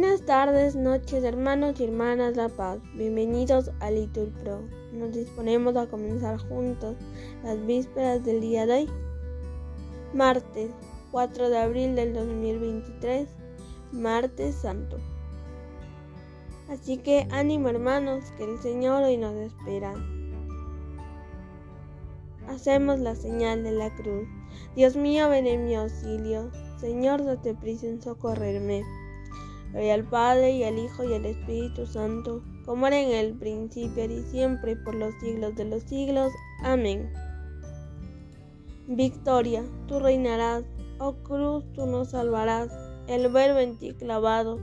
Buenas tardes, noches, hermanos y hermanas La Paz. Bienvenidos a Litur Pro. Nos disponemos a comenzar juntos las vísperas del día de hoy. Martes 4 de abril del 2023, martes santo. Así que ánimo hermanos, que el Señor hoy nos espera. Hacemos la señal de la cruz. Dios mío, ven en mi auxilio. Señor, date prisa en socorrerme. Gloria al Padre y al Hijo y al Espíritu Santo, como era en el principio y siempre por los siglos de los siglos. Amén. Victoria, tú reinarás, oh cruz, tú nos salvarás. El verbo en ti clavado,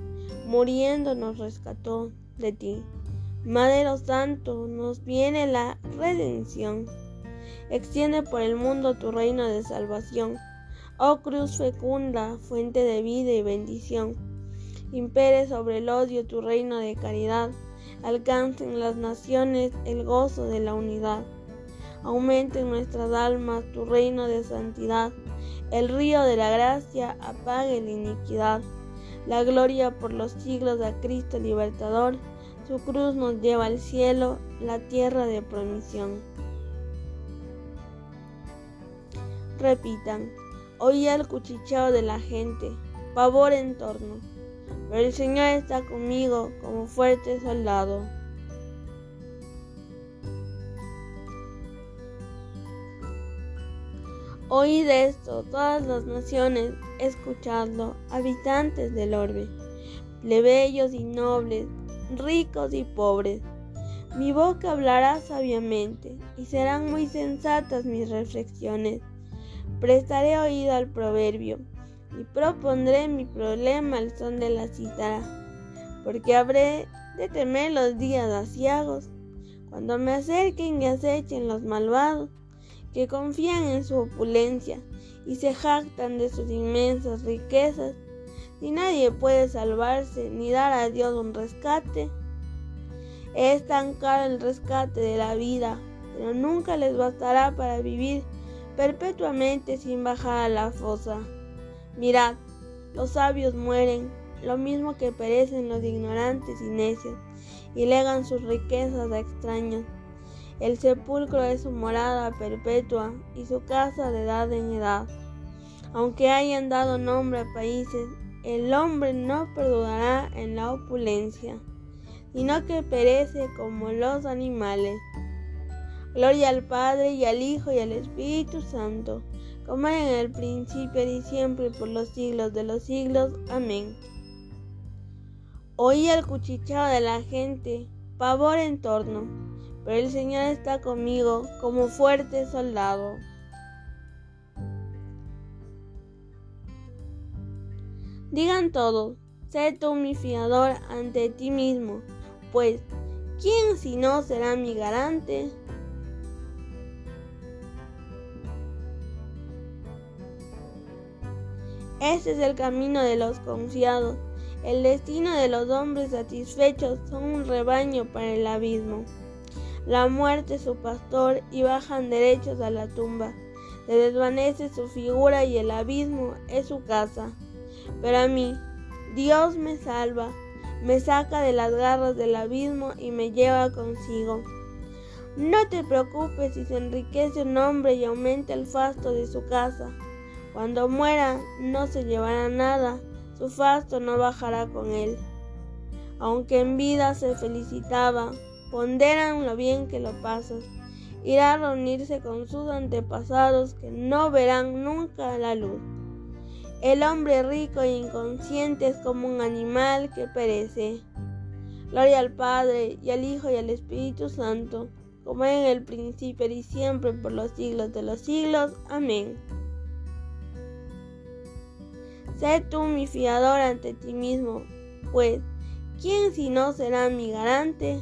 muriendo nos rescató de ti. Madero Santo, nos viene la redención. Extiende por el mundo tu reino de salvación. Oh cruz fecunda, fuente de vida y bendición impere sobre el odio tu reino de caridad, alcancen las naciones el gozo de la unidad. Aumente en nuestras almas tu reino de santidad, el río de la gracia apague la iniquidad. La gloria por los siglos a Cristo libertador, su cruz nos lleva al cielo, la tierra de promisión. Repitan, oye el cuchicheo de la gente, pavor en torno. Pero el Señor está conmigo como fuerte soldado. Oíd esto, todas las naciones, escuchadlo, habitantes del orbe, plebeyos y nobles, ricos y pobres. Mi boca hablará sabiamente, y serán muy sensatas mis reflexiones. Prestaré oído al proverbio, y propondré mi problema al son de la cítara, porque habré de temer los días asiagos, cuando me acerquen y acechen los malvados, que confían en su opulencia y se jactan de sus inmensas riquezas, y nadie puede salvarse ni dar a Dios un rescate. Es tan caro el rescate de la vida, pero nunca les bastará para vivir perpetuamente sin bajar a la fosa. Mirad, los sabios mueren, lo mismo que perecen los ignorantes y necios, y legan sus riquezas a extraños. El sepulcro es su morada perpetua y su casa de edad en edad. Aunque hayan dado nombre a países, el hombre no perdurará en la opulencia, sino que perece como los animales. Gloria al Padre y al Hijo y al Espíritu Santo como en el principio y siempre por los siglos de los siglos. Amén. Oí el cuchicheo de la gente, pavor en torno, pero el Señor está conmigo como fuerte soldado. Digan todos, sé tú mi fiador ante ti mismo, pues ¿quién si no será mi garante? Este es el camino de los confiados. El destino de los hombres satisfechos son un rebaño para el abismo. La muerte es su pastor y bajan derechos a la tumba. Se desvanece su figura y el abismo es su casa. Pero a mí, Dios me salva, me saca de las garras del abismo y me lleva consigo. No te preocupes si se enriquece un hombre y aumenta el fasto de su casa. Cuando muera no se llevará nada, su fasto no bajará con él. Aunque en vida se felicitaba, ponderan lo bien que lo pasas. Irá a reunirse con sus antepasados que no verán nunca la luz. El hombre rico e inconsciente es como un animal que perece. Gloria al Padre y al Hijo y al Espíritu Santo, como en el principio y siempre por los siglos de los siglos. Amén. Sé tú mi fiador ante ti mismo, pues ¿quién si no será mi garante?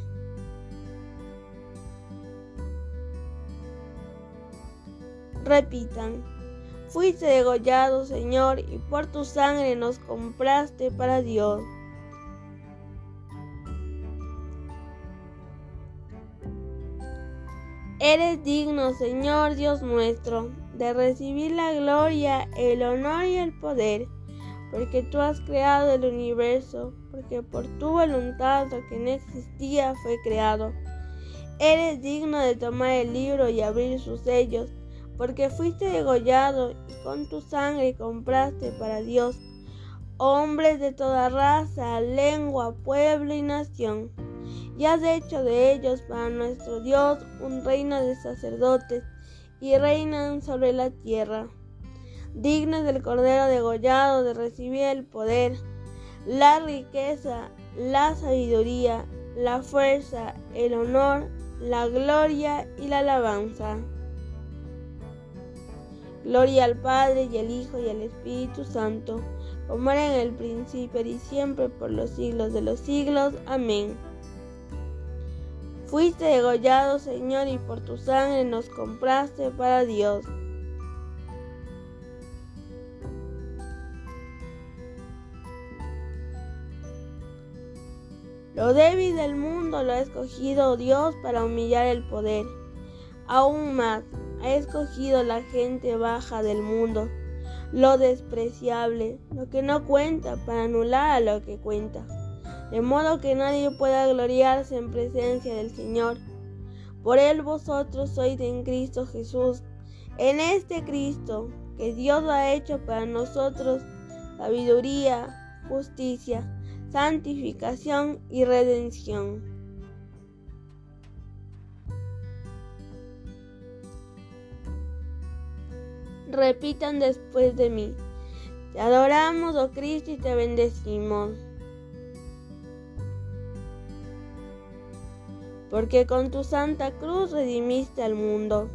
Repitan, fuiste degollado, Señor, y por tu sangre nos compraste para Dios. Eres digno, Señor Dios nuestro, de recibir la gloria, el honor y el poder porque tú has creado el universo, porque por tu voluntad lo que no existía fue creado. Eres digno de tomar el libro y abrir sus sellos, porque fuiste degollado y con tu sangre compraste para Dios hombres de toda raza, lengua, pueblo y nación. Y has hecho de ellos para nuestro Dios un reino de sacerdotes y reinan sobre la tierra dignos del Cordero degollado de recibir el poder, la riqueza, la sabiduría, la fuerza, el honor, la gloria y la alabanza. Gloria al Padre y al Hijo y al Espíritu Santo, como era en el principio y siempre por los siglos de los siglos. Amén. Fuiste degollado, Señor, y por tu sangre nos compraste para Dios. Lo débil del mundo lo ha escogido Dios para humillar el poder. Aún más, ha escogido la gente baja del mundo, lo despreciable, lo que no cuenta, para anular a lo que cuenta. De modo que nadie pueda gloriarse en presencia del Señor. Por él vosotros sois en Cristo Jesús, en este Cristo que Dios ha hecho para nosotros sabiduría, justicia, santificación y redención. Repitan después de mí. Te adoramos, oh Cristo, y te bendecimos. Porque con tu santa cruz redimiste al mundo.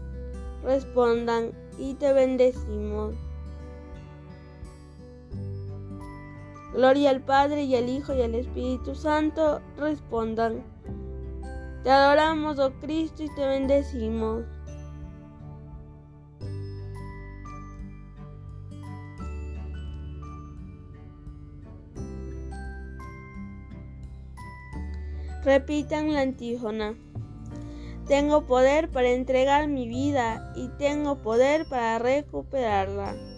Respondan, y te bendecimos. Gloria al Padre y al Hijo y al Espíritu Santo, respondan. Te adoramos, oh Cristo, y te bendecimos. Repitan la antífona. Tengo poder para entregar mi vida y tengo poder para recuperarla.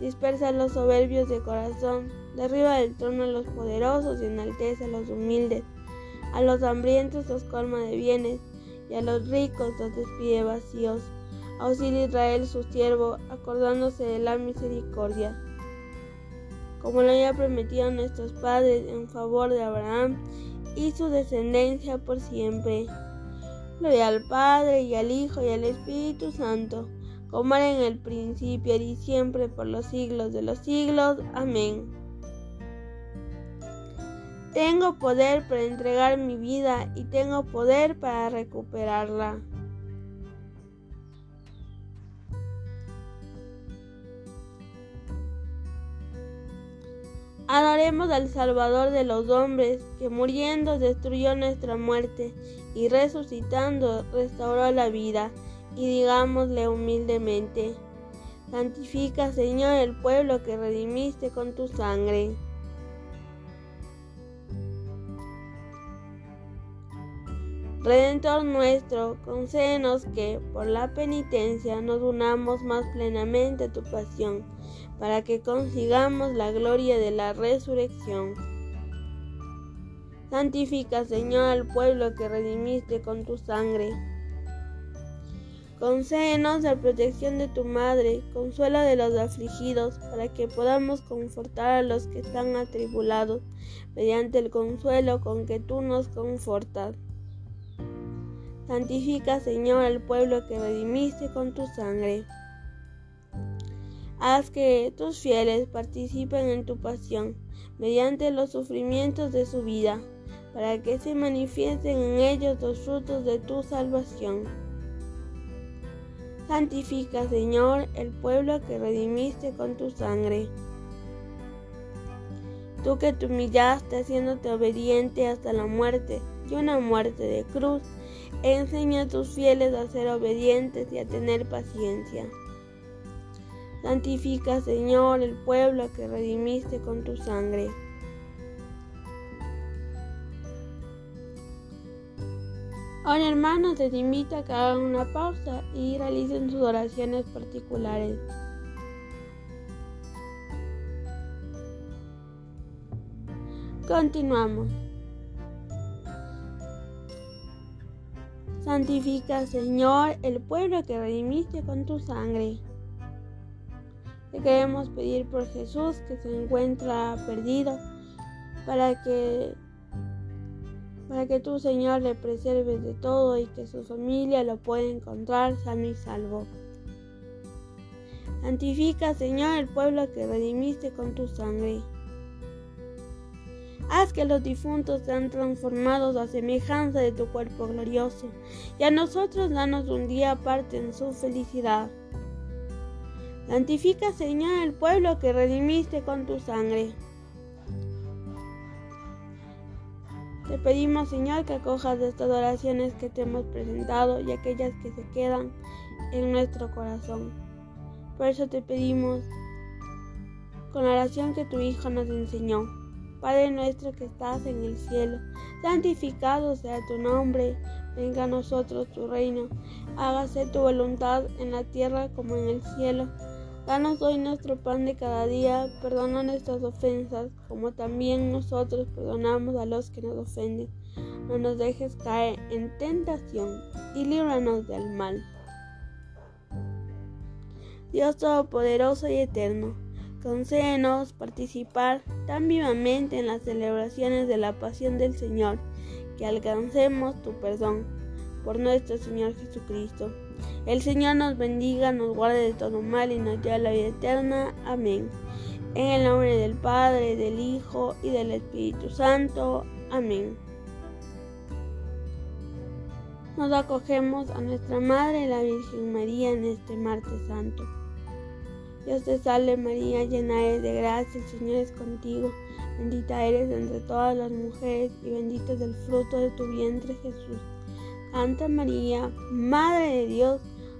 dispersa a los soberbios de corazón, derriba del trono a los poderosos y enaltece a los humildes. A los hambrientos los colma de bienes y a los ricos los despide vacíos. Auxilia Israel su siervo, acordándose de la misericordia. Como lo había prometido nuestros padres en favor de Abraham y su descendencia por siempre. Gloria al Padre y al Hijo y al Espíritu Santo como era en el principio y siempre por los siglos de los siglos. Amén. Tengo poder para entregar mi vida y tengo poder para recuperarla. Adoremos al Salvador de los hombres, que muriendo destruyó nuestra muerte y resucitando restauró la vida y digámosle humildemente, santifica Señor el pueblo que redimiste con tu sangre. Redentor nuestro, concédenos que, por la penitencia, nos unamos más plenamente a tu pasión, para que consigamos la gloria de la resurrección. Santifica, Señor, al pueblo que redimiste con tu sangre Concédenos la protección de tu Madre, consuelo de los afligidos, para que podamos confortar a los que están atribulados, mediante el consuelo con que tú nos confortas. Santifica, Señor, al pueblo que redimiste con tu sangre. Haz que tus fieles participen en tu pasión, mediante los sufrimientos de su vida para que se manifiesten en ellos los frutos de tu salvación. Santifica, Señor, el pueblo que redimiste con tu sangre. Tú que te humillaste haciéndote obediente hasta la muerte y una muerte de cruz, enseña a tus fieles a ser obedientes y a tener paciencia. Santifica, Señor, el pueblo que redimiste con tu sangre. Ahora hermanos, les invito a que hagan una pausa y realicen sus oraciones particulares. Continuamos. Santifica, Señor, el pueblo que redimiste con tu sangre. Te queremos pedir por Jesús que se encuentra perdido para que para que tú, Señor, le preserves de todo y que su familia lo pueda encontrar sano y salvo. Santifica, Señor, el pueblo que redimiste con tu sangre. Haz que los difuntos sean transformados a semejanza de tu cuerpo glorioso, y a nosotros danos un día aparte en su felicidad. Santifica, Señor, el pueblo que redimiste con tu sangre. Te pedimos, Señor, que acojas estas oraciones que te hemos presentado y aquellas que se quedan en nuestro corazón. Por eso te pedimos, con la oración que tu Hijo nos enseñó, Padre nuestro que estás en el cielo, santificado sea tu nombre, venga a nosotros tu reino, hágase tu voluntad en la tierra como en el cielo. Danos hoy nuestro pan de cada día, perdona nuestras ofensas, como también nosotros perdonamos a los que nos ofenden. No nos dejes caer en tentación y líbranos del mal. Dios Todopoderoso y Eterno, concédenos participar tan vivamente en las celebraciones de la pasión del Señor, que alcancemos tu perdón por nuestro Señor Jesucristo el Señor nos bendiga, nos guarde de todo mal y nos lleve la vida eterna. Amén. En el nombre del Padre, del Hijo y del Espíritu Santo. Amén. Nos acogemos a nuestra Madre, la Virgen María, en este martes santo. Dios te salve María, llena eres de gracia, el Señor es contigo. Bendita eres entre todas las mujeres y bendito es el fruto de tu vientre Jesús. Santa María, Madre de Dios,